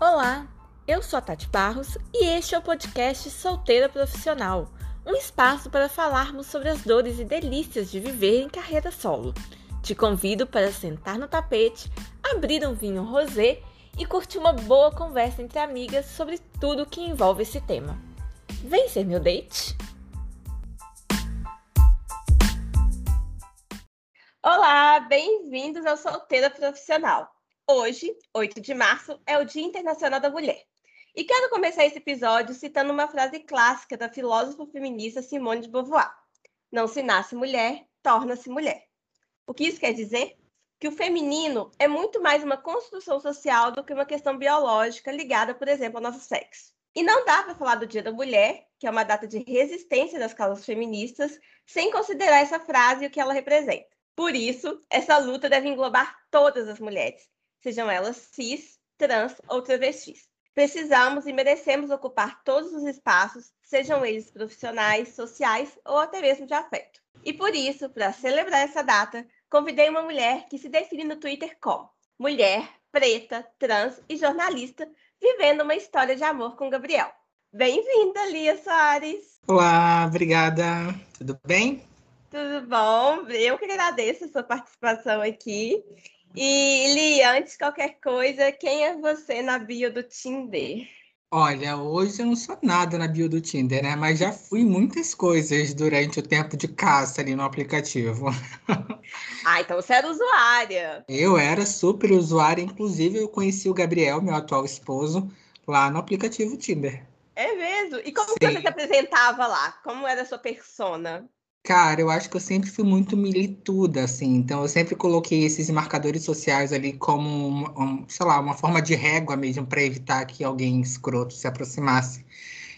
Olá, eu sou a Tati Barros e este é o podcast Solteira Profissional, um espaço para falarmos sobre as dores e delícias de viver em carreira solo. Te convido para sentar no tapete, abrir um vinho rosé e curtir uma boa conversa entre amigas sobre tudo que envolve esse tema. Vem ser meu date? Olá, bem-vindos ao Solteira Profissional. Hoje, 8 de março, é o Dia Internacional da Mulher. E quero começar esse episódio citando uma frase clássica da filósofa feminista Simone de Beauvoir: Não se nasce mulher, torna-se mulher. O que isso quer dizer? Que o feminino é muito mais uma construção social do que uma questão biológica ligada, por exemplo, ao nosso sexo. E não dá para falar do Dia da Mulher, que é uma data de resistência das causas feministas, sem considerar essa frase e o que ela representa. Por isso, essa luta deve englobar todas as mulheres, sejam elas cis, trans ou travestis. Precisamos e merecemos ocupar todos os espaços, sejam eles profissionais, sociais ou até mesmo de afeto. E por isso, para celebrar essa data, convidei uma mulher que se define no Twitter como mulher, preta, trans e jornalista, vivendo uma história de amor com Gabriel. Bem-vinda, Lia Soares! Olá, obrigada. Tudo bem? Tudo bom? Eu que agradeço a sua participação aqui. E, Li, antes de qualquer coisa, quem é você na bio do Tinder? Olha, hoje eu não sou nada na bio do Tinder, né? Mas já fui muitas coisas durante o tempo de caça ali no aplicativo. Ah, então você era usuária. Eu era super usuária, inclusive eu conheci o Gabriel, meu atual esposo, lá no aplicativo Tinder. É mesmo? E como Sim. você se apresentava lá? Como era a sua persona? Cara, eu acho que eu sempre fui muito milituda, assim. Então, eu sempre coloquei esses marcadores sociais ali como, um, um, sei lá, uma forma de régua mesmo para evitar que alguém escroto se aproximasse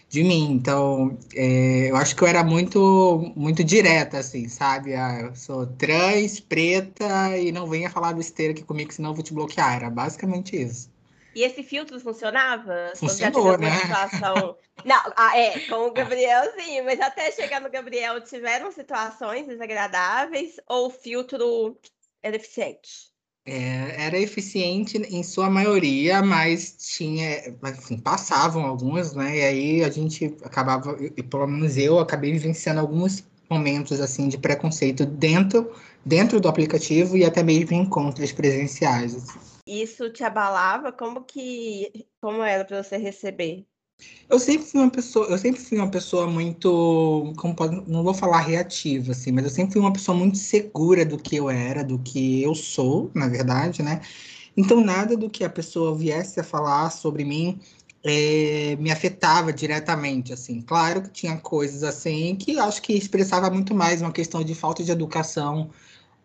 de mim. Então, é, eu acho que eu era muito, muito direta, assim, sabe? Ah, eu sou trans, preta e não venha falar besteira aqui comigo, senão eu vou te bloquear. Era basicamente isso. E esse filtro funcionava? Funcionou, né? Situação... Não, ah, é, com o Gabriel sim, mas até chegar no Gabriel tiveram situações desagradáveis ou o filtro era eficiente? É, era eficiente em sua maioria, mas tinha, assim, passavam algumas, né? E aí a gente acabava, e pelo menos eu acabei vivenciando alguns momentos assim de preconceito dentro dentro do aplicativo e até mesmo em encontros presenciais. Assim isso te abalava? Como que como era para você receber? Eu sempre fui uma pessoa, eu sempre fui uma pessoa muito, pode, não vou falar reativa assim, mas eu sempre fui uma pessoa muito segura do que eu era, do que eu sou, na verdade, né? Então nada do que a pessoa viesse a falar sobre mim é, me afetava diretamente, assim. Claro que tinha coisas assim que acho que expressava muito mais uma questão de falta de educação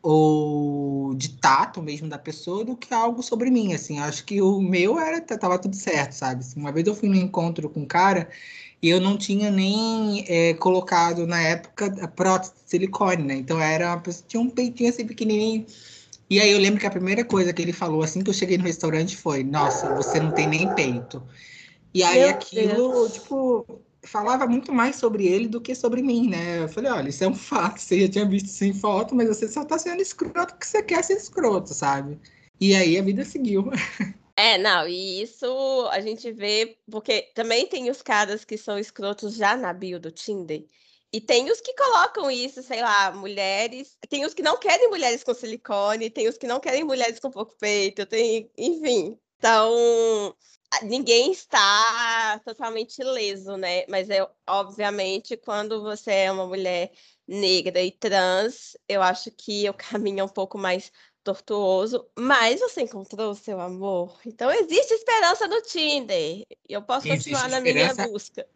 ou de tato mesmo da pessoa do que algo sobre mim, assim. Acho que o meu era tava tudo certo, sabe? Assim, uma vez eu fui no encontro com um cara e eu não tinha nem é, colocado na época a prótese de silicone, né? Então era uma pessoa, tinha um peitinho assim pequenininho. E aí eu lembro que a primeira coisa que ele falou assim que eu cheguei no restaurante foi: "Nossa, você não tem nem peito". E aí Meu aquilo, Deus. tipo, falava muito mais sobre ele do que sobre mim, né? Eu falei, olha, isso é um fato, você já tinha visto isso em foto, mas você só tá sendo escroto porque você quer ser escroto, sabe? E aí a vida seguiu. É, não, e isso a gente vê, porque também tem os caras que são escrotos já na bio do Tinder. E tem os que colocam isso, sei lá, mulheres. Tem os que não querem mulheres com silicone, tem os que não querem mulheres com pouco peito, tem, enfim. Então, ninguém está totalmente ileso, né? Mas é obviamente quando você é uma mulher negra e trans, eu acho que o caminho é um pouco mais tortuoso, mas você encontrou o seu amor. Então existe esperança no Tinder. E eu posso continuar na minha busca.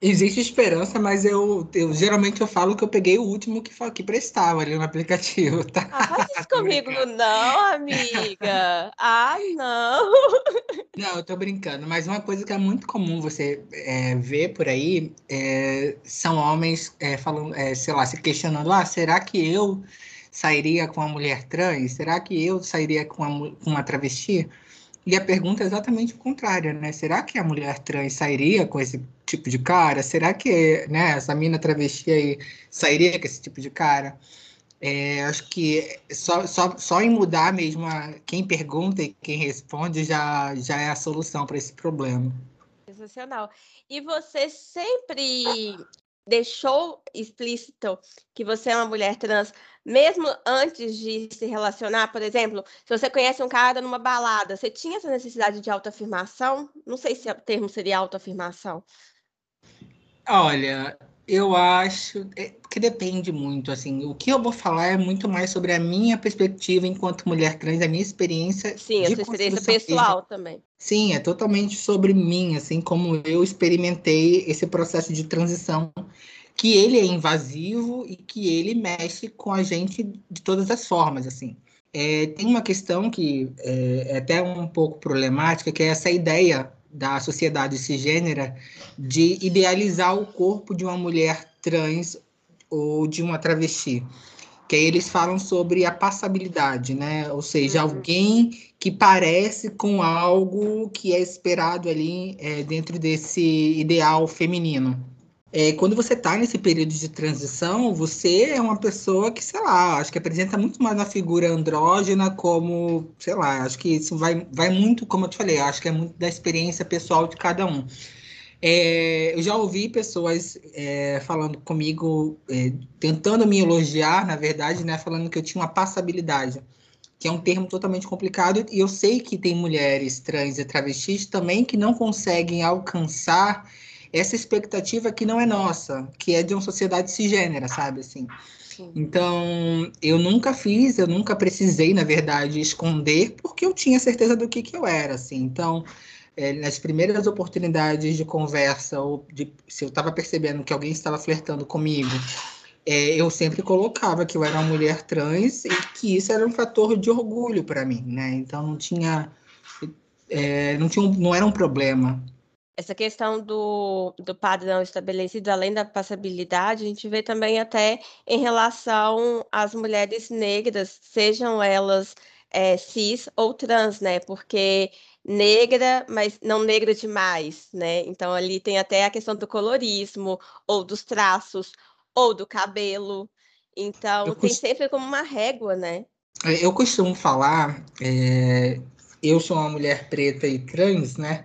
Existe esperança, mas eu, eu geralmente eu falo que eu peguei o último que, que prestava ali no aplicativo, tá? Ah, faz isso comigo, não, amiga. Ah, não. Não, eu tô brincando, mas uma coisa que é muito comum você é, ver por aí é, são homens é, falando, é, sei lá, se questionando: ah, será que eu sairia com uma mulher trans? Será que eu sairia com uma, com uma travesti? E a pergunta é exatamente o contrário, né? Será que a mulher trans sairia com esse tipo de cara? Será que né, essa mina travesti aí sairia com esse tipo de cara? É, acho que só, só, só em mudar mesmo a, quem pergunta e quem responde já, já é a solução para esse problema. Sensacional. E você sempre deixou explícito que você é uma mulher trans, mesmo antes de se relacionar, por exemplo, se você conhece um cara numa balada, você tinha essa necessidade de autoafirmação? Não sei se o termo seria autoafirmação. Olha, eu acho é, que depende muito, assim, o que eu vou falar é muito mais sobre a minha perspectiva enquanto mulher trans, a minha experiência. Sim, a sua experiência pessoal também. Sim, é totalmente sobre mim, assim, como eu experimentei esse processo de transição, que ele é invasivo e que ele mexe com a gente de todas as formas, assim. É, tem uma questão que é, é até um pouco problemática, que é essa ideia da sociedade cisgênera de idealizar o corpo de uma mulher trans ou de uma travesti. Que aí eles falam sobre a passabilidade, né? Ou seja, uhum. alguém que parece com algo que é esperado ali é, dentro desse ideal feminino. É, quando você está nesse período de transição, você é uma pessoa que, sei lá, acho que apresenta muito mais uma figura andrógena, como, sei lá, acho que isso vai, vai muito, como eu te falei, acho que é muito da experiência pessoal de cada um. É, eu já ouvi pessoas é, falando comigo, é, tentando me elogiar, na verdade, né, falando que eu tinha uma passabilidade, que é um termo totalmente complicado, e eu sei que tem mulheres trans e travestis também que não conseguem alcançar essa expectativa que não é nossa, que é de uma sociedade cisgênera, sabe, assim. Então, eu nunca fiz, eu nunca precisei, na verdade, esconder, porque eu tinha certeza do que, que eu era, assim. Então, é, nas primeiras oportunidades de conversa, ou de, se eu estava percebendo que alguém estava flertando comigo, é, eu sempre colocava que eu era uma mulher trans e que isso era um fator de orgulho para mim, né? Então, não tinha... É, não, tinha um, não era um problema essa questão do, do padrão estabelecido, além da passabilidade, a gente vê também até em relação às mulheres negras, sejam elas é, cis ou trans, né? Porque negra, mas não negra demais, né? Então ali tem até a questão do colorismo, ou dos traços, ou do cabelo. Então tem sempre como uma régua, né? É, eu costumo falar, é... eu sou uma mulher preta e trans, né?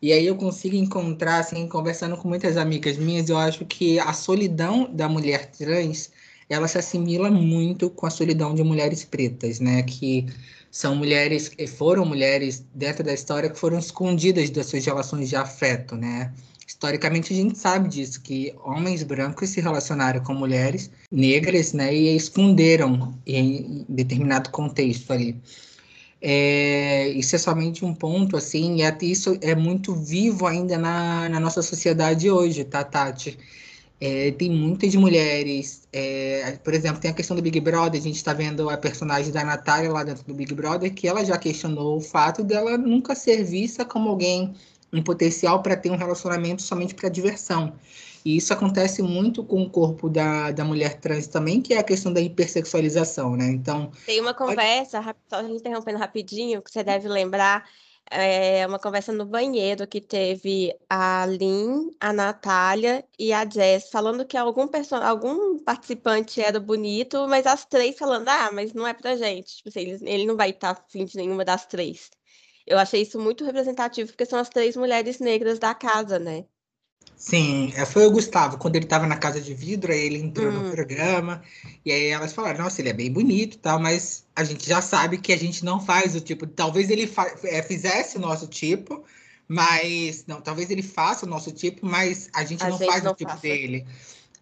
E aí eu consigo encontrar, assim, conversando com muitas amigas minhas, eu acho que a solidão da mulher trans, ela se assimila muito com a solidão de mulheres pretas, né? Que são mulheres, foram mulheres dentro da história que foram escondidas das suas relações de afeto, né? Historicamente a gente sabe disso, que homens brancos se relacionaram com mulheres negras, né? E esconderam em determinado contexto ali. É, isso é somente um ponto, assim, e isso é muito vivo ainda na, na nossa sociedade hoje, tá, Tati? É, tem muitas mulheres, é, por exemplo, tem a questão do Big Brother, a gente está vendo a personagem da Natália lá dentro do Big Brother, que ela já questionou o fato dela nunca ser vista como alguém em potencial para ter um relacionamento somente para diversão. E isso acontece muito com o corpo da, da mulher trans também, que é a questão da hipersexualização, né? Então. Tem uma conversa, pode... só interrompendo rapidinho, que você deve lembrar. É uma conversa no banheiro que teve a Lin, a Natália e a Jess falando que algum, algum participante era bonito, mas as três falando, ah, mas não é pra gente. Tipo assim, ele, ele não vai estar afim de nenhuma das três. Eu achei isso muito representativo, porque são as três mulheres negras da casa, né? Sim, é, foi o Gustavo, quando ele estava na casa de vidro, aí ele entrou no hum. programa, e aí elas falaram, nossa, ele é bem bonito tal, mas a gente já sabe que a gente não faz o tipo, talvez ele é, fizesse o nosso tipo, mas, não, talvez ele faça o nosso tipo, mas a gente a não gente faz não o tipo faça. dele.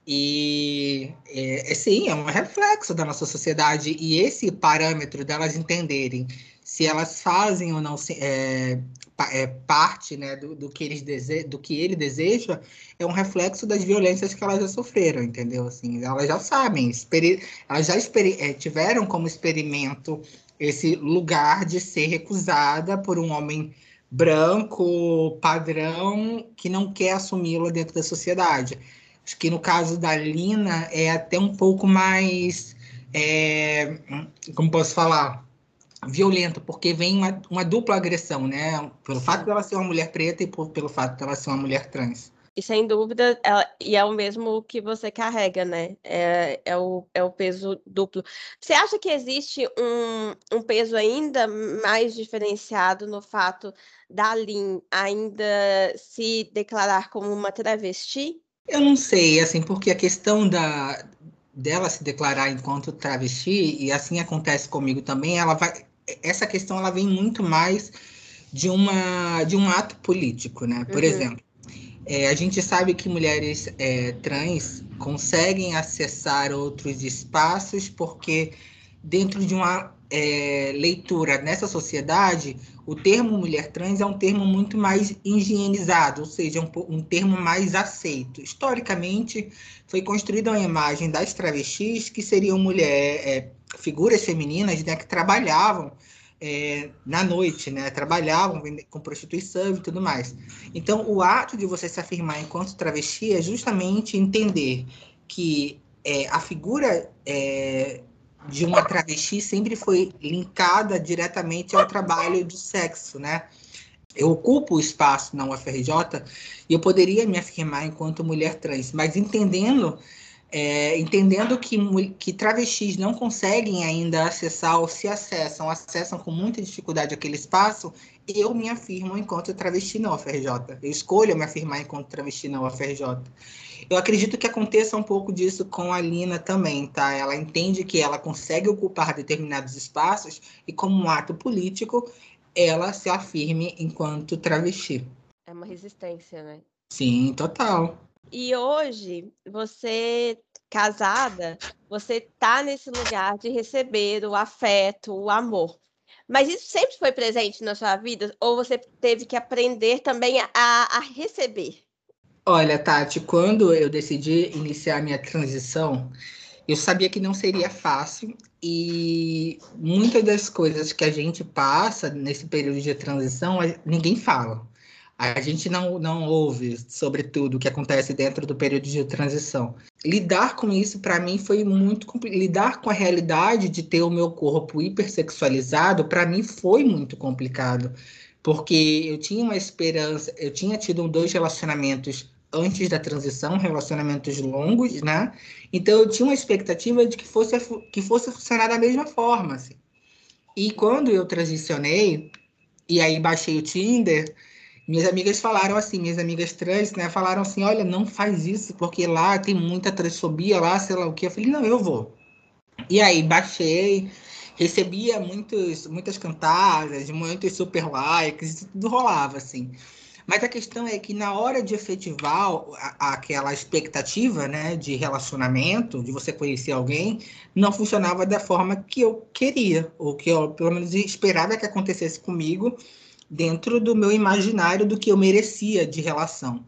E, é, é, sim, é um reflexo da nossa sociedade, e esse parâmetro delas entenderem se elas fazem ou não é, é, parte né, do, do, que eles dese do que ele deseja, é um reflexo das violências que elas já sofreram, entendeu? Assim, elas já sabem, elas já é, tiveram como experimento esse lugar de ser recusada por um homem branco, padrão, que não quer assumi-la dentro da sociedade. Acho que no caso da Lina é até um pouco mais. É, como posso falar? Violenta, porque vem uma, uma dupla agressão, né? Pelo fato dela ser uma mulher preta e por, pelo fato dela ser uma mulher trans. E sem dúvida, ela, e é o mesmo que você carrega, né? É, é, o, é o peso duplo. Você acha que existe um, um peso ainda mais diferenciado no fato da Lin ainda se declarar como uma travesti? Eu não sei, assim, porque a questão da, dela se declarar enquanto travesti, e assim acontece comigo também, ela vai. Essa questão ela vem muito mais de, uma, de um ato político, né? Por uhum. exemplo, é, a gente sabe que mulheres é, trans conseguem acessar outros espaços porque dentro de uma é, leitura nessa sociedade, o termo mulher trans é um termo muito mais higienizado, ou seja, um, um termo mais aceito. Historicamente, foi construída uma imagem das travestis que seriam mulher, é, figuras femininas né, que trabalhavam é, na noite, né? Trabalhavam com prostituição e tudo mais. Então, o ato de você se afirmar enquanto travesti é justamente entender que é, a figura é, de uma travesti sempre foi linkada diretamente ao trabalho de sexo, né? Eu ocupo o espaço na UFRJ e eu poderia me afirmar enquanto mulher trans, mas entendendo é, entendendo que, que travestis não conseguem ainda acessar ou se acessam, acessam com muita dificuldade aquele espaço, eu me afirmo enquanto travesti na UFRJ. Eu escolho me afirmar enquanto travesti na UFRJ. Eu acredito que aconteça um pouco disso com a Lina também, tá? Ela entende que ela consegue ocupar determinados espaços e, como um ato político, ela se afirme enquanto travesti. É uma resistência, né? Sim, total. E hoje, você casada, você tá nesse lugar de receber o afeto, o amor. Mas isso sempre foi presente na sua vida? Ou você teve que aprender também a, a receber? Olha, Tati, quando eu decidi iniciar minha transição, eu sabia que não seria fácil e muitas das coisas que a gente passa nesse período de transição, ninguém fala. A gente não, não ouve sobre tudo o que acontece dentro do período de transição. Lidar com isso, para mim, foi muito complicado. Lidar com a realidade de ter o meu corpo hipersexualizado, para mim, foi muito complicado. Porque eu tinha uma esperança, eu tinha tido dois relacionamentos antes da transição, relacionamentos longos, né? Então eu tinha uma expectativa de que fosse, que fosse funcionar da mesma forma. Assim. E quando eu transicionei, e aí baixei o Tinder, minhas amigas falaram assim, minhas amigas trans, né, falaram assim, olha, não faz isso, porque lá tem muita transfobia, lá, sei lá o que. Eu falei, não, eu vou. E aí, baixei, recebia muitos, muitas cantadas, muitos super likes, tudo rolava, assim. Mas a questão é que na hora de efetivar a, aquela expectativa, né, de relacionamento, de você conhecer alguém, não funcionava da forma que eu queria, ou que eu, pelo menos, esperava que acontecesse comigo, dentro do meu imaginário do que eu merecia de relação.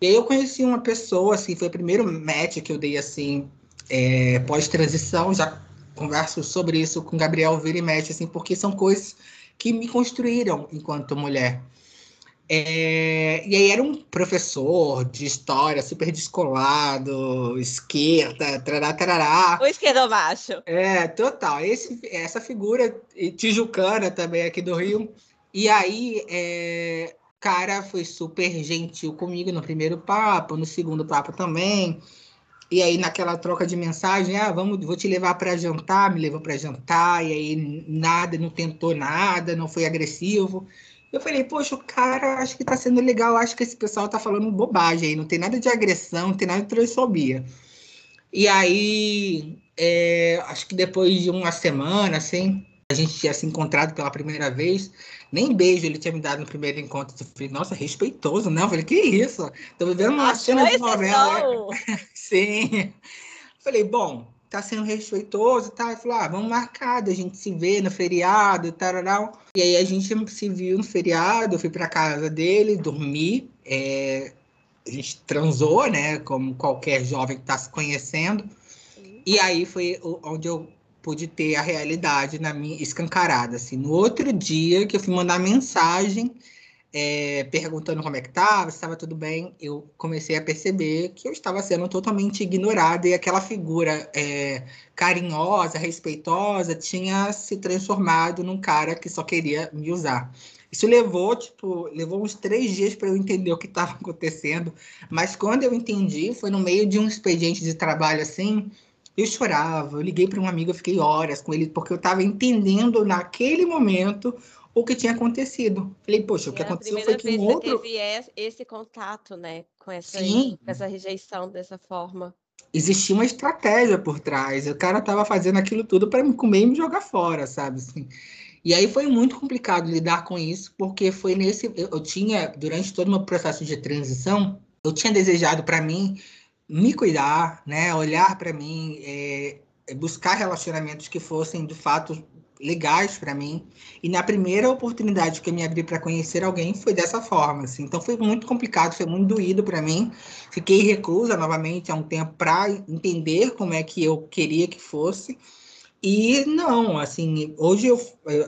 E aí eu conheci uma pessoa, assim, foi o primeiro match que eu dei, assim, é, pós-transição, já converso sobre isso com Gabriel Vira e match, assim, porque são coisas que me construíram enquanto mulher. É, e aí era um professor de história super descolado, esquerda, tarará, tarará. O esquerdo baixo. É, total. Esse, essa figura tijucana também aqui do Rio, e aí, é, cara foi super gentil comigo no primeiro papo, no segundo papo também. E aí, naquela troca de mensagem, ah, vamos, vou te levar para jantar, me levou para jantar, e aí nada, não tentou nada, não foi agressivo. Eu falei, poxa, o cara acho que tá sendo legal, acho que esse pessoal tá falando bobagem aí, não tem nada de agressão, não tem nada de transfobia. E aí, é, acho que depois de uma semana, assim, a gente tinha se encontrado pela primeira vez, nem beijo ele tinha me dado no primeiro encontro. Eu falei, nossa, respeitoso, né? Eu falei, que isso? Tô vivendo uma Achou cena de novela. Sim. Falei, bom, tá sendo respeitoso, tá? Ele falou, ah, vamos marcar, a gente se vê no feriado, tararau. E aí a gente se viu no feriado, eu fui pra casa dele, dormi, é... a gente transou, né? Como qualquer jovem que tá se conhecendo. E aí foi onde eu pude ter a realidade na minha escancarada. Assim. No outro dia que eu fui mandar mensagem é, perguntando como é que estava, se estava tudo bem, eu comecei a perceber que eu estava sendo totalmente ignorada e aquela figura é, carinhosa, respeitosa, tinha se transformado num cara que só queria me usar. Isso levou, tipo, levou uns três dias para eu entender o que estava acontecendo. Mas quando eu entendi, foi no meio de um expediente de trabalho assim. Eu chorava, eu liguei para um amigo, eu fiquei horas com ele, porque eu estava entendendo naquele momento o que tinha acontecido. Falei, poxa, o que aconteceu foi que um outro... teve esse contato, né, com essa, Sim. com essa rejeição dessa forma. Existia uma estratégia por trás. O cara estava fazendo aquilo tudo para me comer e me jogar fora, sabe? Assim. E aí foi muito complicado lidar com isso, porque foi nesse. Eu, eu tinha, durante todo o meu processo de transição, eu tinha desejado para mim me cuidar, né? Olhar para mim, é, buscar relacionamentos que fossem de fato legais para mim. E na primeira oportunidade que eu me abri para conhecer alguém foi dessa forma, assim. Então foi muito complicado, foi muito doído para mim. Fiquei reclusa novamente há um tempo para entender como é que eu queria que fosse. E não, assim, hoje eu,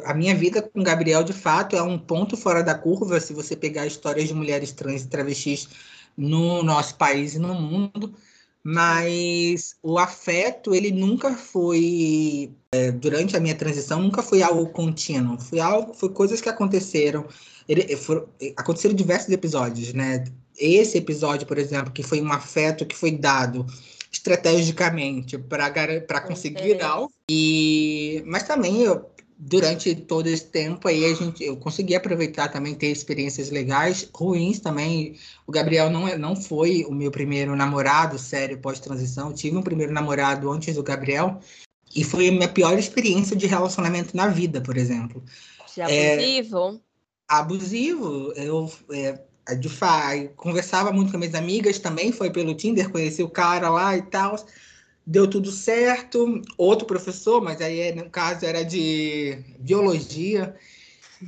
a minha vida com Gabriel de fato é um ponto fora da curva se você pegar histórias de mulheres trans e travestis no nosso país e no mundo mas o afeto ele nunca foi é, durante a minha transição nunca foi algo contínuo. Foi algo foi coisas que aconteceram. Ele, for, aconteceram diversos episódios né? Esse episódio por exemplo que foi um afeto que foi dado estrategicamente para para conseguir algo. E mas também eu durante todo esse tempo aí a gente eu consegui aproveitar também ter experiências legais ruins também. O Gabriel não é, não foi o meu primeiro namorado sério pós transição tive um primeiro namorado antes do Gabriel e foi a minha pior experiência de relacionamento na vida por exemplo. De abusivo é, abusivo? eu é, de fato conversava muito com minhas amigas também foi pelo Tinder conheci o cara lá e tal deu tudo certo. Outro professor, mas aí no caso era de biologia.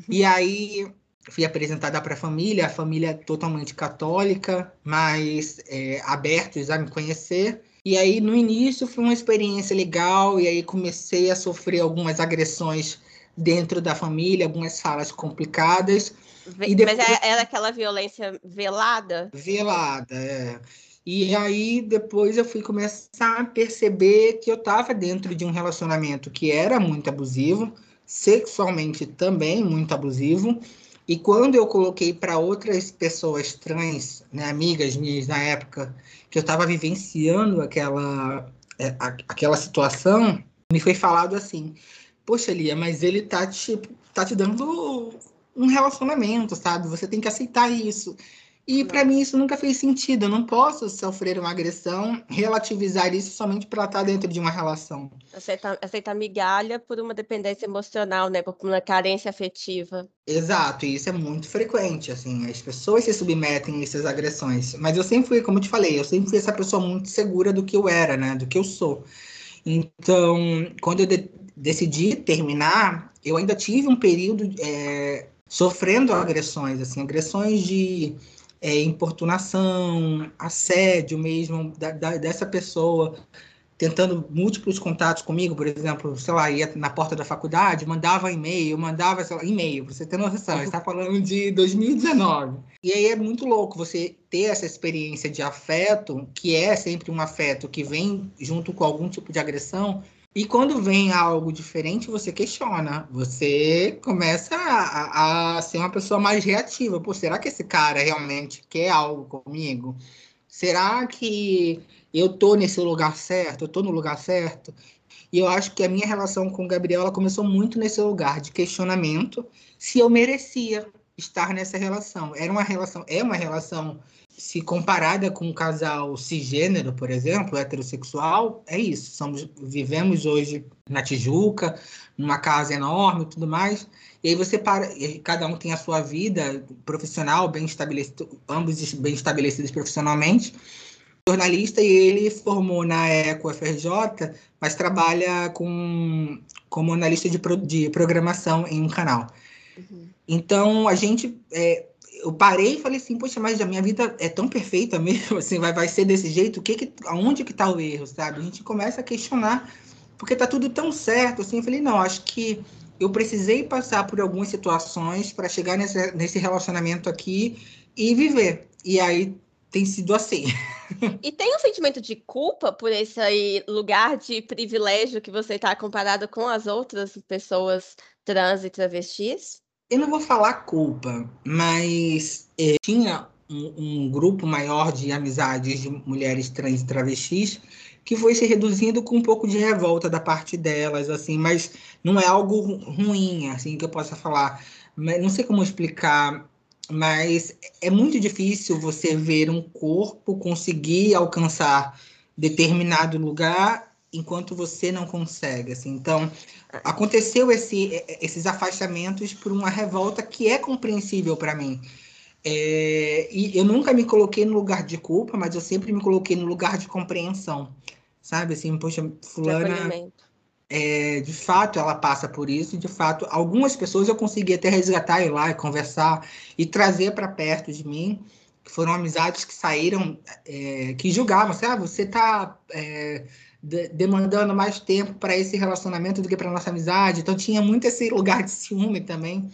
E aí fui apresentada para a família, a família totalmente católica, mas é, abertos a me conhecer. E aí no início foi uma experiência legal, e aí comecei a sofrer algumas agressões dentro da família, algumas falas complicadas. Depois... Mas é, era aquela violência velada? Velada, é. E aí depois eu fui começar a perceber que eu estava dentro de um relacionamento que era muito abusivo, sexualmente também muito abusivo. E quando eu coloquei para outras pessoas trans, né, amigas minhas na época, que eu estava vivenciando aquela, é, aquela situação, me foi falado assim: Poxa, Lia, mas ele tá te, tá te dando um relacionamento, sabe? Você tem que aceitar isso. E para mim isso nunca fez sentido. Eu não posso sofrer uma agressão, relativizar isso somente para estar dentro de uma relação. Aceitar, aceitar migalha por uma dependência emocional, né? Por uma carência afetiva. Exato, e isso é muito frequente, assim, as pessoas se submetem a essas agressões. Mas eu sempre fui, como eu te falei, eu sempre fui essa pessoa muito segura do que eu era, né? Do que eu sou. Então, quando eu de decidi terminar, eu ainda tive um período é, sofrendo agressões, assim, agressões de é, importunação, assédio mesmo da, da, dessa pessoa, tentando múltiplos contatos comigo, por exemplo, sei lá, ia na porta da faculdade, mandava e-mail, mandava, sei lá, e-mail, você ter noção, está falando de 2019. E aí é muito louco você ter essa experiência de afeto, que é sempre um afeto que vem junto com algum tipo de agressão, e quando vem algo diferente, você questiona. Você começa a, a, ser uma pessoa mais reativa. Pô, será que esse cara realmente quer algo comigo? Será que eu tô nesse lugar certo? Eu tô no lugar certo? E eu acho que a minha relação com o Gabriel ela começou muito nesse lugar de questionamento se eu merecia estar nessa relação. Era uma relação, é uma relação se comparada com um casal cisgênero, por exemplo, heterossexual, é isso. Somos, vivemos hoje na Tijuca, numa casa enorme e tudo mais. E aí você para, cada um tem a sua vida profissional bem estabelecida, ambos bem estabelecidos profissionalmente. Jornalista e ele formou na ECO FRJ, mas trabalha com, como analista de, de programação em um canal. Uhum. Então a gente é, eu parei e falei assim, poxa, mas a minha vida é tão perfeita mesmo, assim, vai, vai ser desse jeito, o que que, aonde que tá o erro, sabe? A gente começa a questionar, porque tá tudo tão certo, assim, eu falei, não, acho que eu precisei passar por algumas situações para chegar nesse, nesse relacionamento aqui e viver. E aí tem sido assim. E tem um sentimento de culpa por esse lugar de privilégio que você está comparado com as outras pessoas trans e travestis? Eu não vou falar culpa, mas é, tinha um, um, grupo maior de amizades de mulheres trans e travestis que foi se reduzindo com um pouco de revolta da parte delas, assim, mas não é algo ruim, assim, que eu possa falar. Não sei como explicar, mas é muito difícil você ver um corpo conseguir alcançar determinado lugar enquanto você não consegue, assim. Então, aconteceu esse, esses afastamentos por uma revolta que é compreensível para mim. É, e eu nunca me coloquei no lugar de culpa, mas eu sempre me coloquei no lugar de compreensão, sabe? Assim, poxa, fulana, é, de fato, ela passa por isso. De fato, algumas pessoas eu consegui até resgatar, ir lá e conversar e trazer para perto de mim, que foram amizades que saíram, é, que julgavam, assim, ah, você está é, de, demandando mais tempo para esse relacionamento do que para nossa amizade. Então tinha muito esse lugar de ciúme também.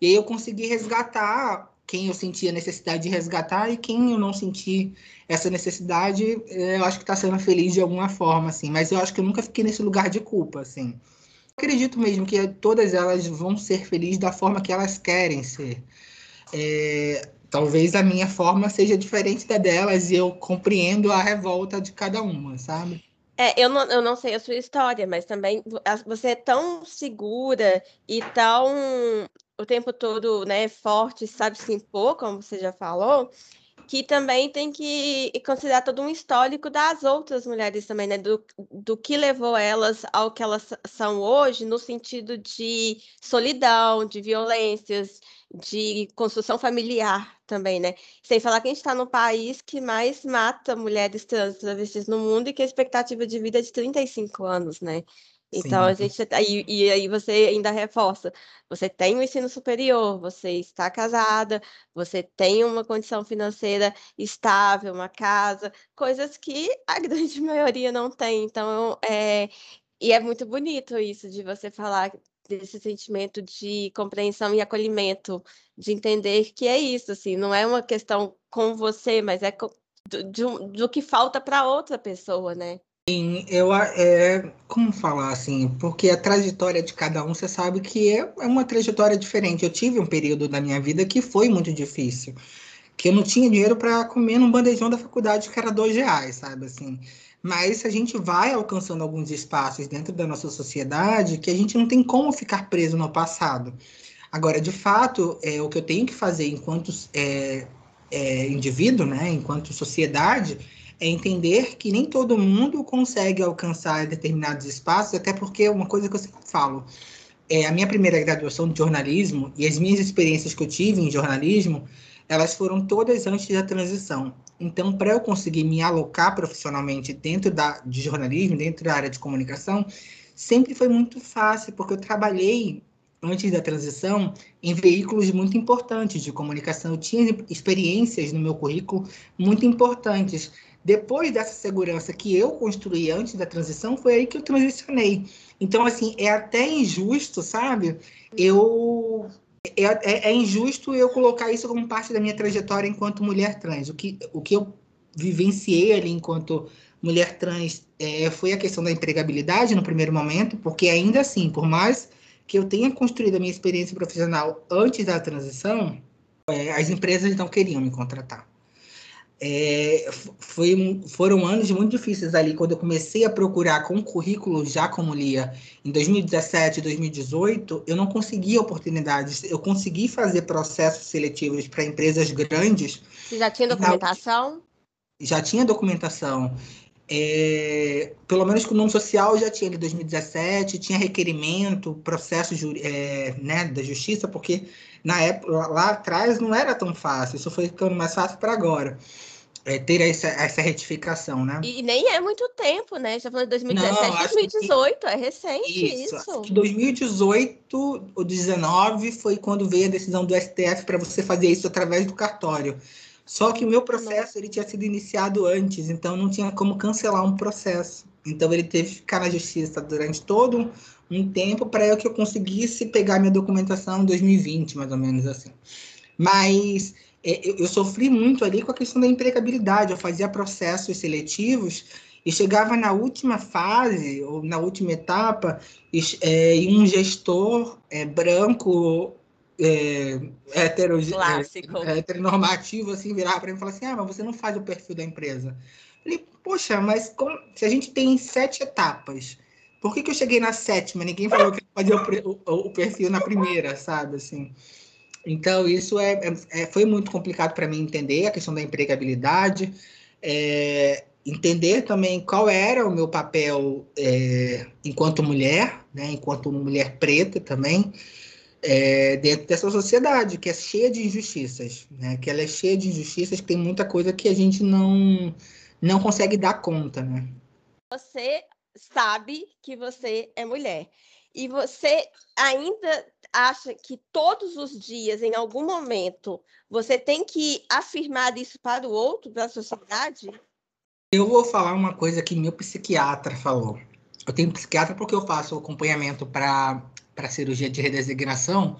E aí eu consegui resgatar quem eu sentia necessidade de resgatar e quem eu não senti essa necessidade, eh, eu acho que está sendo feliz de alguma forma, assim. Mas eu acho que eu nunca fiquei nesse lugar de culpa, assim. Acredito mesmo que todas elas vão ser felizes da forma que elas querem ser. É, talvez a minha forma seja diferente da delas e eu compreendo a revolta de cada uma, sabe? É, eu não, eu não sei a sua história, mas também você é tão segura e tão o tempo todo, né, forte, sabe se impor, como você já falou, que também tem que considerar todo um histórico das outras mulheres também, né, do, do que levou elas ao que elas são hoje, no sentido de solidão, de violências, de construção familiar também, né? Sem falar que a gente está no país que mais mata mulheres trans travestis no mundo e que a expectativa de vida é de 35 anos, né? Então Sim. a gente e, e aí você ainda reforça, você tem o um ensino superior, você está casada, você tem uma condição financeira estável, uma casa, coisas que a grande maioria não tem. Então é e é muito bonito isso de você falar desse sentimento de compreensão e acolhimento, de entender que é isso, assim, não é uma questão com você, mas é do, do que falta para outra pessoa, né? Sim, eu é como falar assim, porque a trajetória de cada um, você sabe que é, é uma trajetória diferente. Eu tive um período da minha vida que foi muito difícil, que eu não tinha dinheiro para comer num bandejão da faculdade que era dois reais, sabe assim mas a gente vai alcançando alguns espaços dentro da nossa sociedade que a gente não tem como ficar preso no passado. Agora, de fato, é, o que eu tenho que fazer enquanto é, é, indivíduo, né, enquanto sociedade, é entender que nem todo mundo consegue alcançar determinados espaços, até porque é uma coisa que eu sempre falo, é, a minha primeira graduação de jornalismo e as minhas experiências que eu tive em jornalismo, elas foram todas antes da transição. Então, para eu conseguir me alocar profissionalmente dentro da, de jornalismo, dentro da área de comunicação, sempre foi muito fácil, porque eu trabalhei antes da transição em veículos muito importantes de comunicação. Eu tinha experiências no meu currículo muito importantes. Depois dessa segurança que eu construí antes da transição, foi aí que eu transicionei. Então, assim, é até injusto, sabe? Eu é, é, é, injusto eu colocar isso como parte da minha trajetória enquanto mulher trans. O que, o que eu vivenciei ali enquanto mulher trans é, foi a questão da empregabilidade no primeiro momento, porque ainda assim, por mais que eu tenha construído a minha experiência profissional antes da transição, é, as empresas não queriam me contratar. É, foi, foram anos muito difíceis ali, quando eu comecei a procurar com currículo já como Lia, em 2017, 2018, eu não conseguia oportunidades. Eu consegui fazer processos seletivos para empresas grandes. Você já tinha documentação? Já tinha documentação. É, pelo menos com o nome social já tinha em 2017, tinha requerimento, processo é, né, da justiça, porque na época, lá atrás não era tão fácil, isso foi ficando mais fácil para agora é, ter essa, essa retificação, né? E nem é muito tempo, né? Já falou de 2017, Não, 2018, que... é recente isso. isso. Que 2018 ou 2019 foi quando veio a decisão do STF para você fazer isso através do cartório. Só que o meu processo ele tinha sido iniciado antes, então não tinha como cancelar um processo. Então ele teve que ficar na justiça durante todo um tempo para que eu conseguisse pegar minha documentação em 2020, mais ou menos assim. Mas eu, eu, sofri muito ali com a questão da empregabilidade. Eu fazia processos seletivos e chegava na última fase, ou na última etapa, e, é, e um gestor é, branco é, hetero, é, heteronormativo assim, virar para mim e falar assim: ah, mas você não faz o perfil da empresa. Eu falei, poxa, mas como, se a gente tem sete etapas, por que, que eu cheguei na sétima? Ninguém falou que fazia o, o, o, perfil na primeira, sabe? Assim. Então, isso é, é, é foi muito complicado para mim entender a questão da empregabilidade. É, entender também qual era o meu papel é, enquanto mulher, né, enquanto mulher preta também, é, dentro dessa sociedade que é cheia de injustiças, né, que ela é cheia de injustiças, que tem muita coisa que a gente não não consegue dar conta, né? Você sabe que você é mulher e você ainda acha que todos os dias, em algum momento, você tem que afirmar isso para o outro, para a sociedade? Eu vou falar uma coisa que meu psiquiatra falou. Eu tenho psiquiatra porque eu faço acompanhamento para cirurgia de redesignação.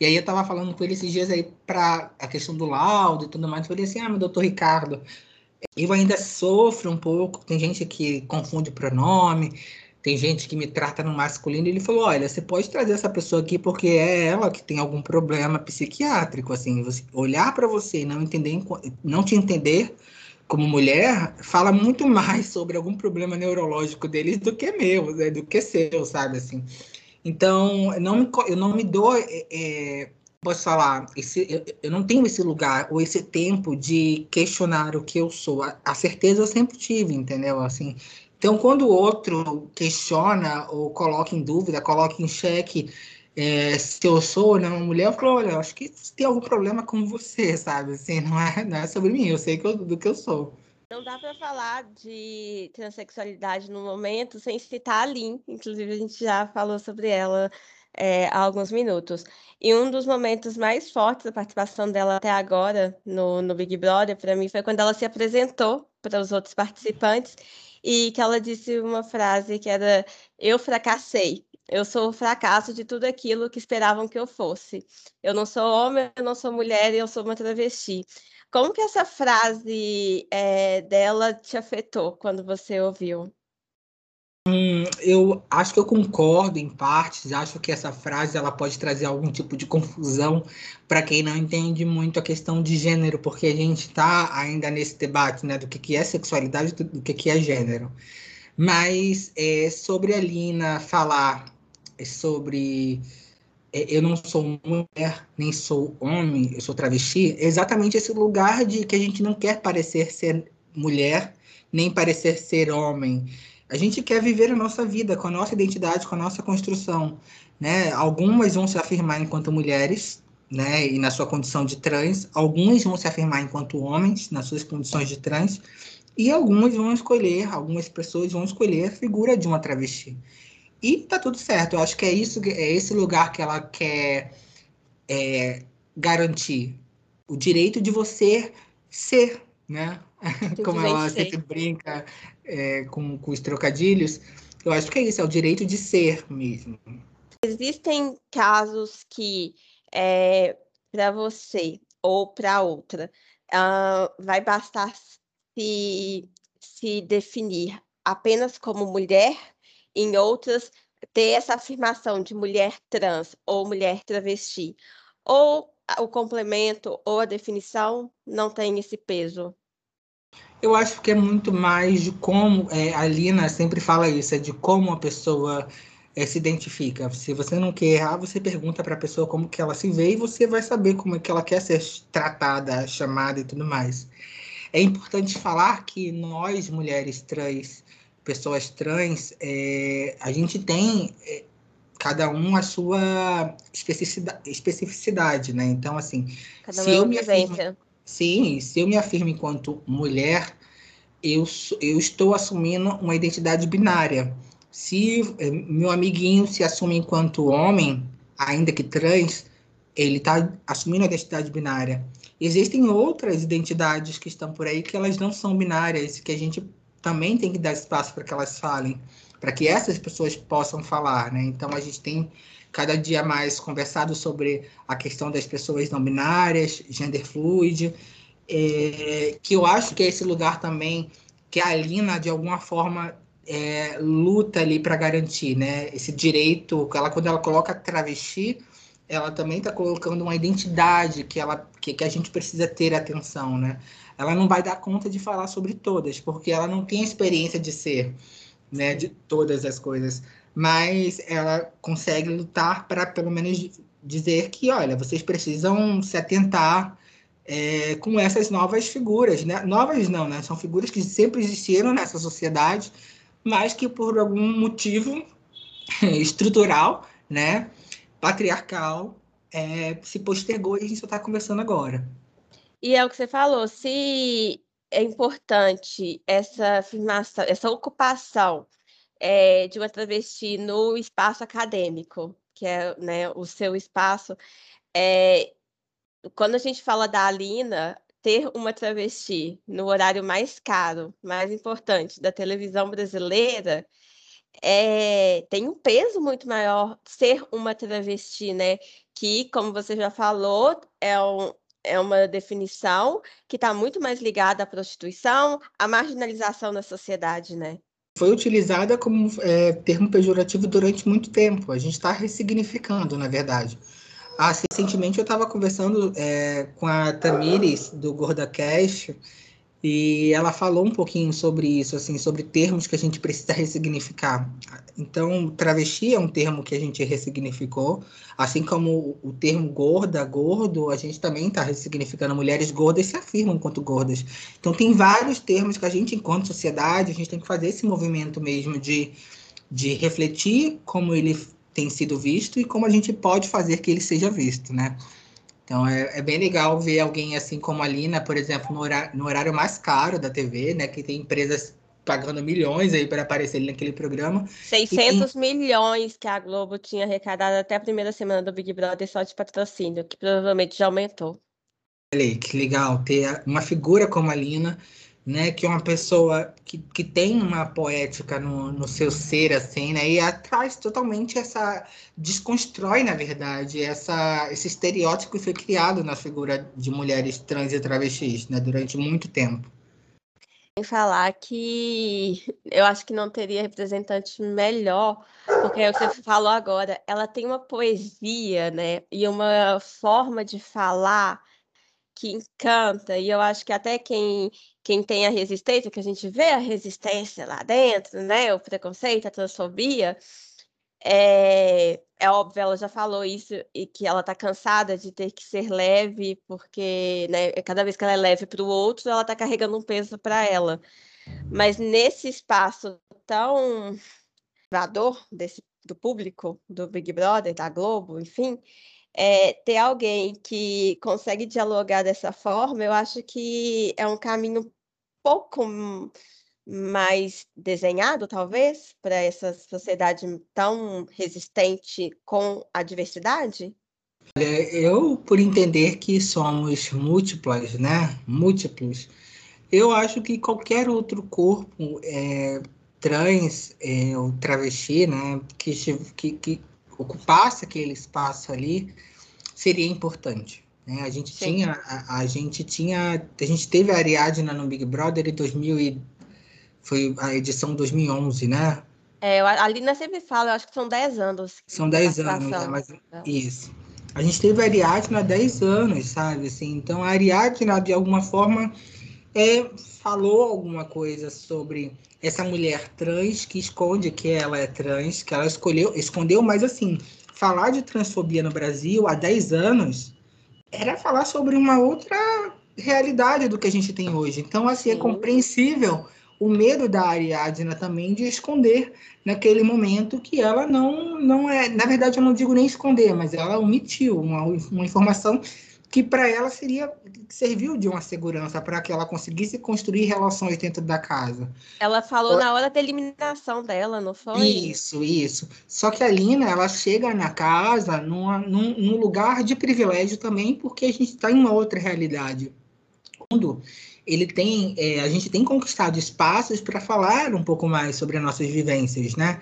E aí eu estava falando com ele esses dias aí para a questão do laudo e tudo mais. Eu falei assim, ah, meu doutor Ricardo, eu ainda sofro um pouco. Tem gente que confunde pronome, tem gente que me trata no masculino. Ele falou, olha, você pode trazer essa pessoa aqui porque é ela que tem algum problema psiquiátrico, assim. Você olhar para você e não entender, não te entender como mulher, fala muito mais sobre algum problema neurológico deles do que meu, né? do que seu, sabe, assim. Então, eu não me, eu não me dou, é, é, posso falar, esse, eu, eu, não tenho esse lugar ou esse tempo de questionar o que eu sou. A, a certeza eu sempre tive, entendeu? Assim, então, quando o outro questiona ou coloca em dúvida, coloca em xeque é, se eu sou ou não mulher, eu falo, olha, acho que tem algum problema com você, sabe? Assim, não é, não é sobre mim, eu sei que eu, do que eu sou. Não dá para falar de transexualidade no momento sem citar a Lin, inclusive a gente já falou sobre ela é, há alguns minutos. E um dos momentos mais fortes da participação dela até agora no, no Big Brother, para mim, foi quando ela se apresentou para os outros participantes e que ela disse uma frase que era: Eu fracassei. Eu sou o fracasso de tudo aquilo que esperavam que eu fosse. Eu não sou homem, eu não sou mulher, eu sou uma travesti. Como que essa frase é, dela te afetou quando você ouviu? Hum, eu acho que eu concordo em partes. Acho que essa frase ela pode trazer algum tipo de confusão para quem não entende muito a questão de gênero, porque a gente está ainda nesse debate, né, do que, que é sexualidade, do que, que é gênero. Mas é, sobre a Lina falar sobre é, eu não sou mulher, nem sou homem, eu sou travesti, é exatamente esse lugar de que a gente não quer parecer ser mulher, nem parecer ser homem. A gente quer viver a nossa vida com a nossa identidade, com a nossa construção. Né? Algumas vão se afirmar enquanto mulheres, né, e na sua condição de trans, algumas vão se afirmar enquanto homens, nas suas condições de trans, e algumas vão escolher, algumas pessoas vão escolher a figura de uma travesti. E tá tudo certo. Eu acho que é isso, é esse lugar que ela quer é, garantir o direito de você ser, né? Como ela sempre brinca é, com, com os trocadilhos. Eu acho que é isso, é o direito de ser mesmo. Existem casos que é, para você ou para outra uh, vai bastar se, se definir apenas como mulher em outras ter essa afirmação de mulher trans ou mulher travesti, ou o complemento ou a definição não tem esse peso? Eu acho que é muito mais de como é, a Lina sempre fala isso, é de como a pessoa é, se identifica. Se você não quer errar, você pergunta para a pessoa como que ela se vê e você vai saber como é que ela quer ser tratada, chamada e tudo mais. É importante falar que nós, mulheres trans, pessoas trans, é, a gente tem é, cada um a sua especificidade, especificidade, né? Então, assim, cada se eu me afirmo, sim, se eu me afirmo enquanto mulher, eu, eu estou assumindo uma identidade binária. Se é, meu amiguinho se assume enquanto homem, ainda que trans, ele está assumindo a identidade binária. Existem outras identidades que estão por aí que elas não são binárias, que a gente também tem que dar espaço para que elas falem, para que essas pessoas possam falar, né? Então a gente tem cada dia mais conversado sobre a questão das pessoas não binárias, gender fluid, é, que eu acho que é esse lugar também que a Alina, de alguma forma, é, luta ali para garantir, né? Esse direito, ela, quando ela coloca travesti, ela também está colocando uma identidade que, ela, que, que a gente precisa ter atenção, né? Ela não vai dar conta de falar sobre todas, porque ela não tem experiência de ser, né, de todas as coisas. Mas ela consegue lutar para, pelo menos, dizer que, olha, vocês precisam se atentar é, com essas novas figuras, né? Novas não, né? São figuras que sempre existiram nessa sociedade, mas que por algum motivo estrutural, né? patriarcal é, se postergou e a gente só está conversando agora. E é o que você falou, se é importante essa afirmação, essa ocupação é, de uma travesti no espaço acadêmico, que é né, o seu espaço, é, quando a gente fala da Alina, ter uma travesti no horário mais caro, mais importante da televisão brasileira, é, tem um peso muito maior ser uma travesti, né? Que, como você já falou, é, um, é uma definição que está muito mais ligada à prostituição, à marginalização da sociedade, né? Foi utilizada como é, termo pejorativo durante muito tempo. A gente está ressignificando, na verdade. Ah, recentemente eu estava conversando é, com a Tamires, do Gorda Cash, e ela falou um pouquinho sobre isso, assim, sobre termos que a gente precisa ressignificar. Então, travesti é um termo que a gente ressignificou, assim como o termo gorda, gordo, a gente também está ressignificando. Mulheres gordas se afirmam enquanto gordas. Então, tem vários termos que a gente, enquanto sociedade, a gente tem que fazer esse movimento mesmo de, de refletir como ele tem sido visto e como a gente pode fazer que ele seja visto, né? Então é, é, bem legal ver alguém assim como a Lina, por exemplo, no horário, no horário mais caro da TV, né? Que tem empresas pagando milhões aí para aparecer naquele programa. 600 tem... milhões que a Globo tinha arrecadado até a primeira semana do Big Brother só de patrocínio, que provavelmente já aumentou. Olha aí, que legal ter uma figura como a Lina né, que uma pessoa que, que tem uma poética no, no seu ser, assim, né, e traz totalmente essa, desconstrói, na verdade, essa, esse estereótipo que foi criado na figura de mulheres trans e travestis, né, durante muito tempo. Em falar que eu acho que não teria representante melhor, porque é o que você falou agora, ela tem uma poesia, né, e uma forma de falar que encanta, e eu acho que até quem, quem tem a resistência, que a gente vê a resistência lá dentro, né? O preconceito, a transfobia, é, é óbvio, ela já falou isso e que ela está cansada de ter que ser leve, porque né, cada vez que ela é leve para o outro, ela está carregando um peso para ela. Mas nesse espaço tão privador desse, do público, do Big Brother, da Globo, enfim, é, ter alguém que consegue dialogar dessa forma, eu acho que é um caminho pouco mais desenhado, talvez, para essa sociedade tão resistente com a diversidade? Eu, por entender que somos múltiplas, né? Múltiplos, eu acho que qualquer outro corpo é, trans é, ou travesti, né, que, que, que ocupasse aquele espaço ali seria importante. Né? A gente Sim. tinha, a, a, gente tinha, a gente teve a Ariadna no Big Brother em 2000 e foi a edição 2011, né? É, a Lina sempre fala, eu acho que são 10 anos. São 10 anos, né? Mas, isso. A gente teve a Ariadna há 10 anos, sabe? Assim, então, a Ariadna, de alguma forma, é, falou alguma coisa sobre essa mulher trans que esconde que ela é trans, que ela escolheu, escondeu, mas assim, falar de transfobia no Brasil há 10 anos era falar sobre uma outra realidade do que a gente tem hoje. Então, assim, é é compreensível o medo da Ariadna também de esconder naquele momento que ela não, não é. Na verdade, eu não digo nem esconder, mas ela omitiu uma, uma informação que para ela seria serviu de uma segurança para que ela conseguisse construir relações dentro da casa. Ela falou ela... na hora da eliminação dela, não foi? Isso, isso. Só que a Lina, ela chega na casa numa, num, num lugar de privilégio também, porque a gente está em uma outra realidade. Mundo, ele tem, é, a gente tem conquistado espaços para falar um pouco mais sobre as nossas vivências, né?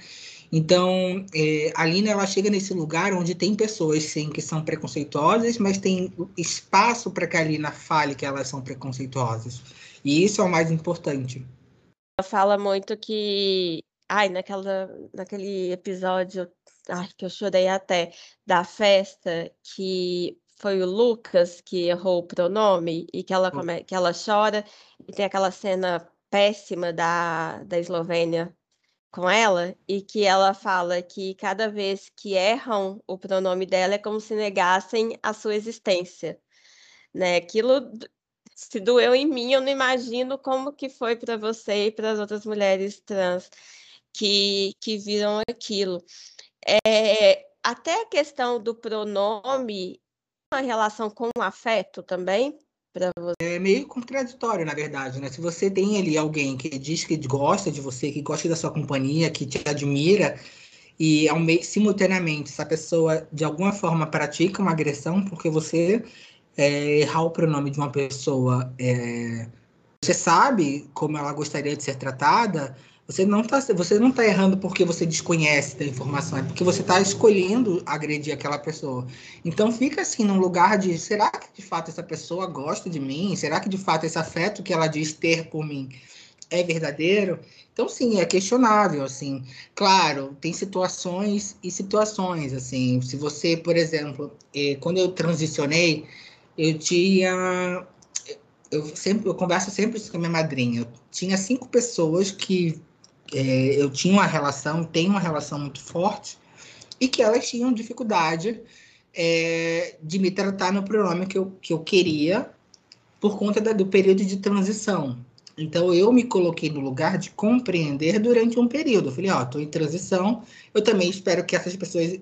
Então, é, a Lina ela chega nesse lugar onde tem pessoas, sim, que são preconceituosas, mas tem espaço para que a Lina fale que elas são preconceituosas. E isso é o mais importante. Ela fala muito que ai, naquela, naquele episódio, ai, que eu chorei até, da festa, que foi o Lucas que errou o pronome e que ela, come... que ela chora, e tem aquela cena péssima da, da Eslovênia com ela, e que ela fala que cada vez que erram o pronome dela é como se negassem a sua existência. Né? Aquilo se doeu em mim, eu não imagino como que foi para você e para as outras mulheres trans que, que viram aquilo. É, até a questão do pronome, uma relação com o afeto também, para você? É meio contraditório, na verdade, né? Se você tem ali alguém que diz que gosta de você, que gosta da sua companhia, que te admira, e ao meio, simultaneamente essa pessoa de alguma forma pratica uma agressão porque você é, errar o pronome de uma pessoa, é, você sabe como ela gostaria de ser tratada, você não está você não tá errando porque você desconhece da informação, é porque você está escolhendo agredir aquela pessoa. Então fica assim num lugar de será que de fato essa pessoa gosta de mim? Será que de fato esse afeto que ela diz ter por mim é verdadeiro? Então sim, é questionável assim. Claro, tem situações e situações assim. Se você, por exemplo, eh, quando eu transicionei, eu tinha eu sempre eu converso sempre com a minha madrinha. Eu tinha cinco pessoas que é, eu tinha uma relação, tenho uma relação muito forte e que elas tinham dificuldade é, de me tratar no pronome que eu, que eu queria por conta da, do período de transição. Então eu me coloquei no lugar de compreender durante um período. Eu falei, ó, oh, estou em transição. Eu também espero que essas pessoas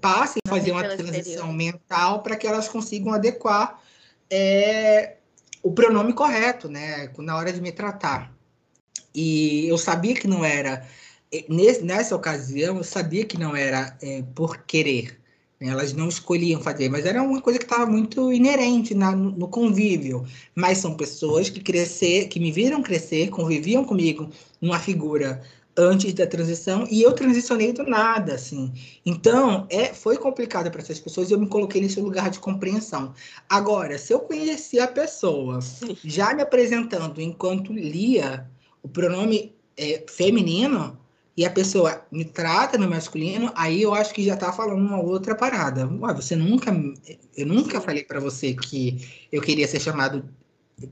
passem a fazer uma transição mental para que elas consigam adequar é, o pronome correto, né, na hora de me tratar. E eu sabia que não era é, nessa ocasião, eu sabia que não era é, por querer. Né? Elas não escolhiam fazer, mas era uma coisa que estava muito inerente na, no convívio. Mas são pessoas que crescer, que me viram crescer, conviviam comigo numa figura antes da transição e eu transicionei do nada, assim. Então, é, foi complicado para essas pessoas e eu me coloquei nesse lugar de compreensão. Agora, se eu conheci a pessoa já me apresentando enquanto lia o pronome é, feminino e a pessoa me trata no masculino, aí eu acho que já tá falando uma outra parada. Ué, você nunca eu nunca falei para você que eu queria ser chamado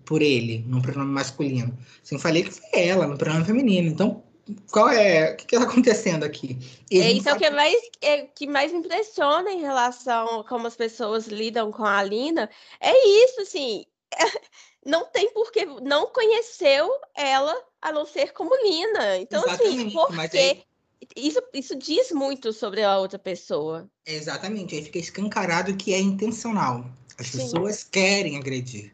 por ele no pronome masculino. Sim, falei que foi ela no pronome feminino. Então, qual é o que está acontecendo aqui? é isso é o que mais é, que mais impressiona em relação a como as pessoas lidam com a Alina. É isso, assim, não tem porque não conheceu ela a não ser como Lina. Então, assim, Exatamente, assim, porque aí... isso, isso diz muito sobre a outra pessoa. Exatamente, aí fica escancarado que é intencional. As Sim. pessoas querem agredir,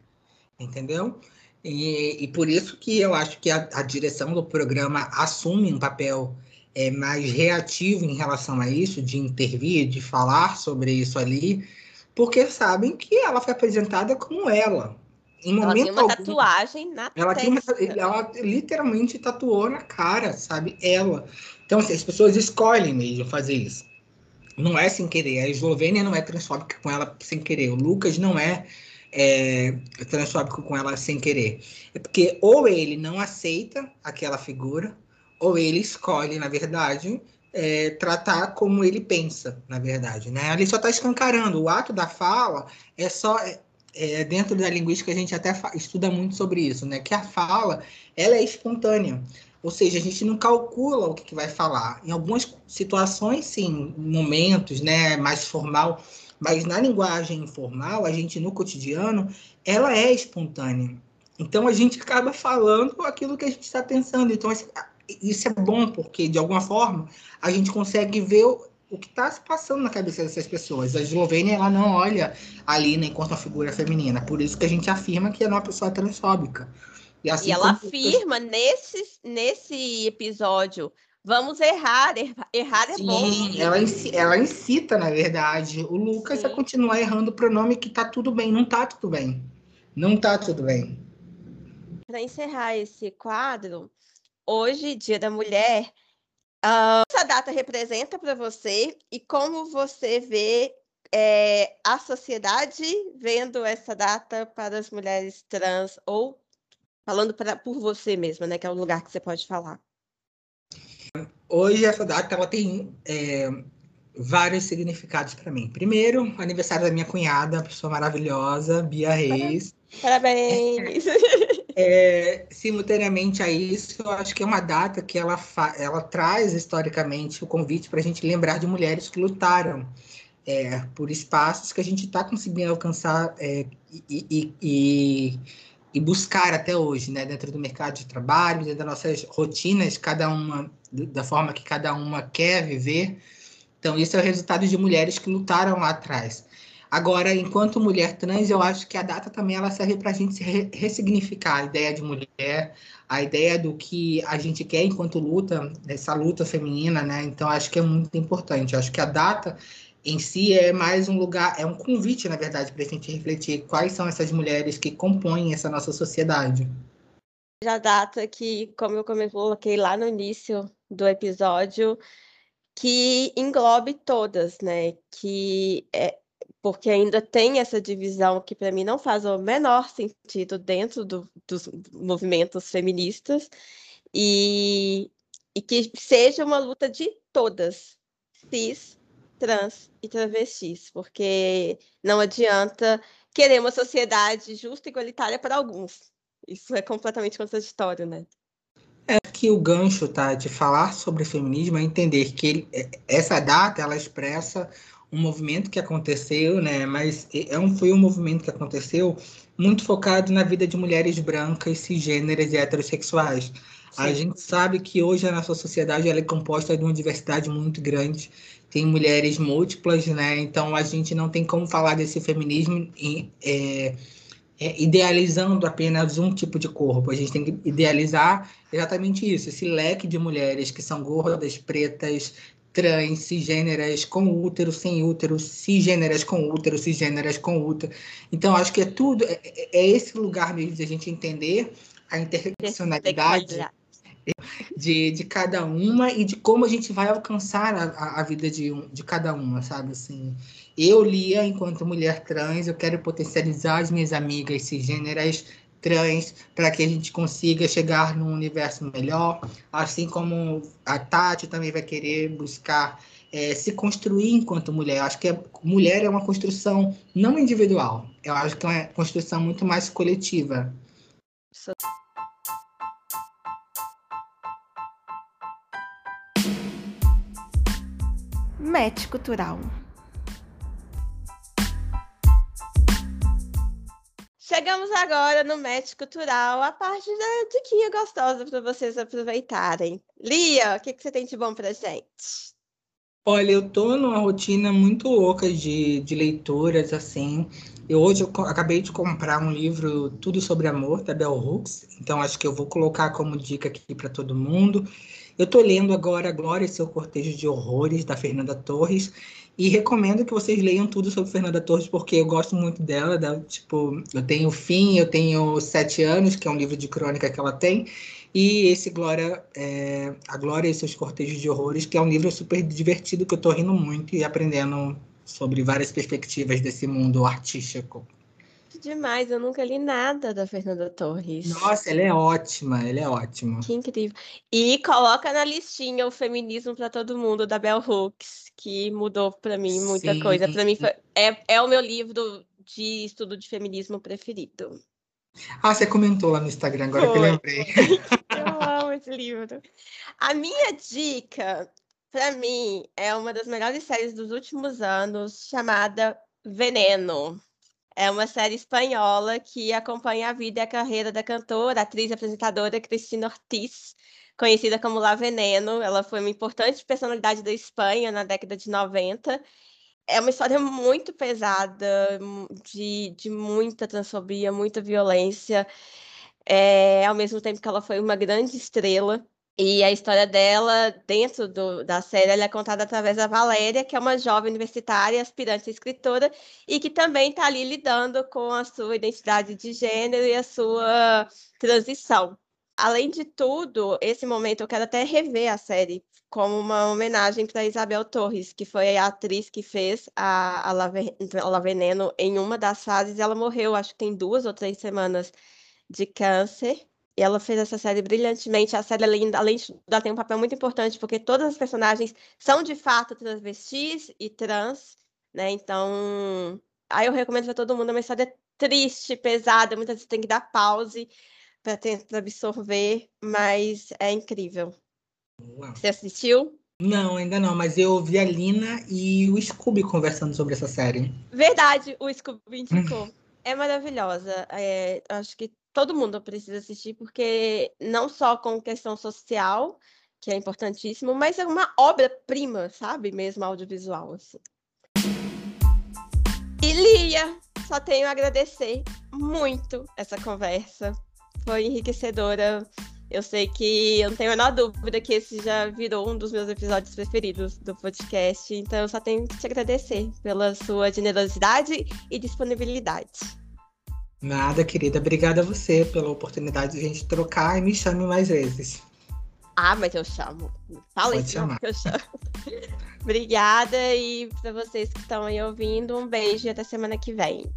entendeu? E, e, por isso que eu acho que a, a direção do programa assume um papel é, mais reativo em relação a isso, de intervir, de falar sobre isso ali, porque sabem que ela foi apresentada como ela. Em ela momento tem uma algum, tatuagem na ela testa. Tem uma, ela literalmente tatuou na cara, sabe? Ela. Então, assim, as pessoas escolhem mesmo fazer isso. Não é sem querer. A Eslovênia não é transfóbica com ela sem querer. O Lucas não é é, transfóbico com ela sem querer. É porque ou ele não aceita aquela figura, ou ele escolhe, na verdade, é, tratar como ele pensa, na verdade. Né? Ele só está escancarando. O ato da fala é só. É, dentro da linguística, a gente até estuda muito sobre isso, né? Que a fala ela é espontânea. Ou seja, a gente não calcula o que, que vai falar. Em algumas situações, sim, momentos, né, mais formal, mas na linguagem informal, a gente no cotidiano, ela é espontânea. Então a gente acaba falando aquilo que a gente está pensando. Então isso é bom porque de alguma forma a gente consegue ver o, que está se passando na cabeça dessas pessoas. A Eslovênia ela não olha ali né, enquanto uma figura feminina. Por isso que a gente afirma que ela é uma pessoa transfóbica. E, assim e ela afirma nesse, nesse episódio Vamos errar, errar é Sim, bom. Ela, ela incita, na verdade, o Lucas Sim. a continuar errando o pronome que tá tudo bem. Não tá tudo bem. Não tá tudo bem. Para encerrar esse quadro, hoje, Dia da Mulher, uh, essa data representa para você e como você vê é, a sociedade vendo essa data para as mulheres trans ou falando pra, por você mesma, né? Que é o lugar que você pode falar. hoje essa data ela tem é, vários significados para mim. Primeiro, aniversário da minha cunhada, pessoa maravilhosa, Bia Reis. Parabéns! É, simultaneamente a isso, eu acho que é uma data que ela, ela traz historicamente o convite para a gente lembrar de mulheres que lutaram é, por espaços que a gente está conseguindo alcançar é, e, e, e, buscar até hoje, né, dentro do mercado de trabalho, dentro das nossas rotinas, cada uma da forma que cada uma quer viver. Então, isso é o resultado de mulheres que lutaram lá atrás. Agora, enquanto mulher trans, eu acho que a data também ela serve para a gente ressignificar a ideia de mulher, a ideia do que a gente quer enquanto luta, essa luta feminina, né? Então, acho que é muito importante. Eu acho que a data em si é mais um lugar, é um convite, na verdade, para a gente refletir quais são essas mulheres que compõem essa nossa sociedade. Já data que, como eu coloquei lá no início do episódio, que englobe todas, né? Que é, porque ainda tem essa divisão que para mim não faz o menor sentido dentro do, dos movimentos feministas e, e que seja uma luta de todas, cis, trans e travestis, porque não adianta querer uma sociedade justa e igualitária para alguns. Isso é completamente contraditório, né? É que o gancho tá de falar sobre feminismo é entender que ele, é, essa data ela expressa um movimento que aconteceu, né? Mas é um, foi um movimento que aconteceu muito focado na vida de mulheres brancas, cisgêneras e heterossexuais. Sim. A gente sabe que hoje a nossa sociedade ela é composta de uma diversidade muito grande, tem mulheres múltiplas, né? Então a gente não tem como falar desse feminismo em, é, é, idealizando apenas um tipo de corpo. A gente tem que idealizar exatamente isso, esse leque de mulheres que são gordas, pretas, trans, cisgêneras com útero, sem útero, cisgêneras com útero, cisgêneras com útero. Então, acho que é tudo, é, é, é esse lugar mesmo de a gente entender a interseccionalidade de, de cada uma e de como a gente vai alcançar a, a vida de, de cada uma, sabe? Assim, eu, Lia, enquanto mulher trans, eu quero potencializar as minhas amigas cisgêneras trans para que a gente consiga chegar num universo melhor, assim como a Tati também vai querer buscar é, se construir enquanto mulher. Eu acho que a mulher é uma construção não individual, eu acho que é uma construção muito mais coletiva. Match cultural. Chegamos agora no match cultural, a parte da diquinha gostosa para vocês aproveitarem. Lia, o que, que você tem de bom para gente? Olha, eu tô numa rotina muito louca de, de leituras, assim. Eu hoje eu acabei de comprar um livro Tudo sobre Amor, da Bell Hooks, então acho que eu vou colocar como dica aqui para todo mundo. Eu tô lendo agora Glória e seu Cortejo de Horrores, da Fernanda Torres, e recomendo que vocês leiam tudo sobre Fernanda Torres, porque eu gosto muito dela. Da, tipo, eu tenho Fim, eu tenho Sete Anos, que é um livro de crônica que ela tem, e esse Glória, é, A Glória e seus Cortejos de Horrores, que é um livro super divertido, que eu estou rindo muito e aprendendo sobre várias perspectivas desse mundo artístico. Demais, eu nunca li nada da Fernanda Torres. Nossa, ela é ótima, ela é ótima. Que incrível. E coloca na listinha o feminismo para todo mundo da Bell Hooks, que mudou para mim muita Sim. coisa. Para mim foi, é, é o meu livro de estudo de feminismo preferido. Ah, você comentou lá no Instagram, agora foi. que eu lembrei. eu amo esse livro. A minha dica, para mim, é uma das melhores séries dos últimos anos, chamada Veneno. É uma série espanhola que acompanha a vida e a carreira da cantora, atriz e apresentadora Cristina Ortiz, conhecida como La Veneno. Ela foi uma importante personalidade da Espanha na década de 90. É uma história muito pesada, de, de muita transfobia, muita violência, é, ao mesmo tempo que ela foi uma grande estrela. E a história dela, dentro do, da série, ela é contada através da Valéria, que é uma jovem universitária, aspirante a escritora, e que também está ali lidando com a sua identidade de gênero e a sua transição. Além de tudo, esse momento eu quero até rever a série como uma homenagem para Isabel Torres, que foi a atriz que fez a, a, La Veneno em uma das fases. Ela morreu, acho que tem duas ou três semanas de câncer. E ela fez essa série brilhantemente. A série, além, além de ela tem um papel muito importante, porque todas as personagens são de fato transvestis e trans, né? Então, aí eu recomendo para todo mundo. É uma história triste, pesada, muitas vezes tem que dar pause para tentar absorver, mas é incrível. Uau. Você assistiu? Não, ainda não, mas eu ouvi a Lina e o Scooby conversando sobre essa série. Verdade, o Scooby indicou. é maravilhosa. É, acho que todo mundo precisa assistir, porque não só com questão social, que é importantíssimo, mas é uma obra-prima, sabe? Mesmo audiovisual, assim. E Lia, só tenho a agradecer muito essa conversa. Foi enriquecedora eu sei que eu não tenho a menor dúvida que esse já virou um dos meus episódios preferidos do podcast, então eu só tenho que te agradecer pela sua generosidade e disponibilidade. Nada, querida. Obrigada a você pela oportunidade de a gente trocar e me chame mais vezes. Ah, mas eu chamo. Fala Pode isso, chamar. eu chamo. Obrigada e para vocês que estão aí ouvindo, um beijo e até semana que vem.